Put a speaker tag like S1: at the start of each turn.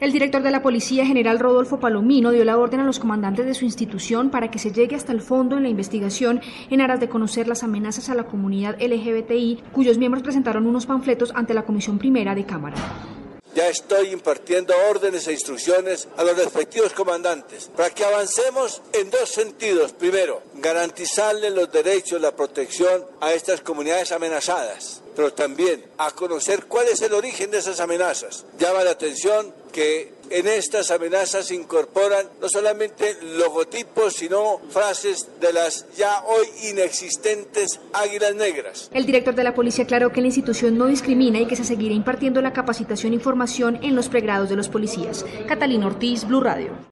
S1: El director de la Policía General Rodolfo Palomino dio la orden a los comandantes de su institución para que se llegue hasta el fondo en la investigación en aras de conocer las amenazas a la comunidad LGBTI, cuyos miembros presentaron unos panfletos ante la Comisión Primera de Cámara.
S2: Ya estoy impartiendo órdenes e instrucciones a los respectivos comandantes para que avancemos en dos sentidos. Primero, garantizarle los derechos, la protección a estas comunidades amenazadas, pero también a conocer cuál es el origen de esas amenazas. Llama la atención que en estas amenazas incorporan no solamente logotipos, sino frases de las ya hoy inexistentes águilas negras.
S1: El director de la policía aclaró que la institución no discrimina y que se seguirá impartiendo la capacitación e información en los pregrados de los policías. Catalina Ortiz, Blue Radio.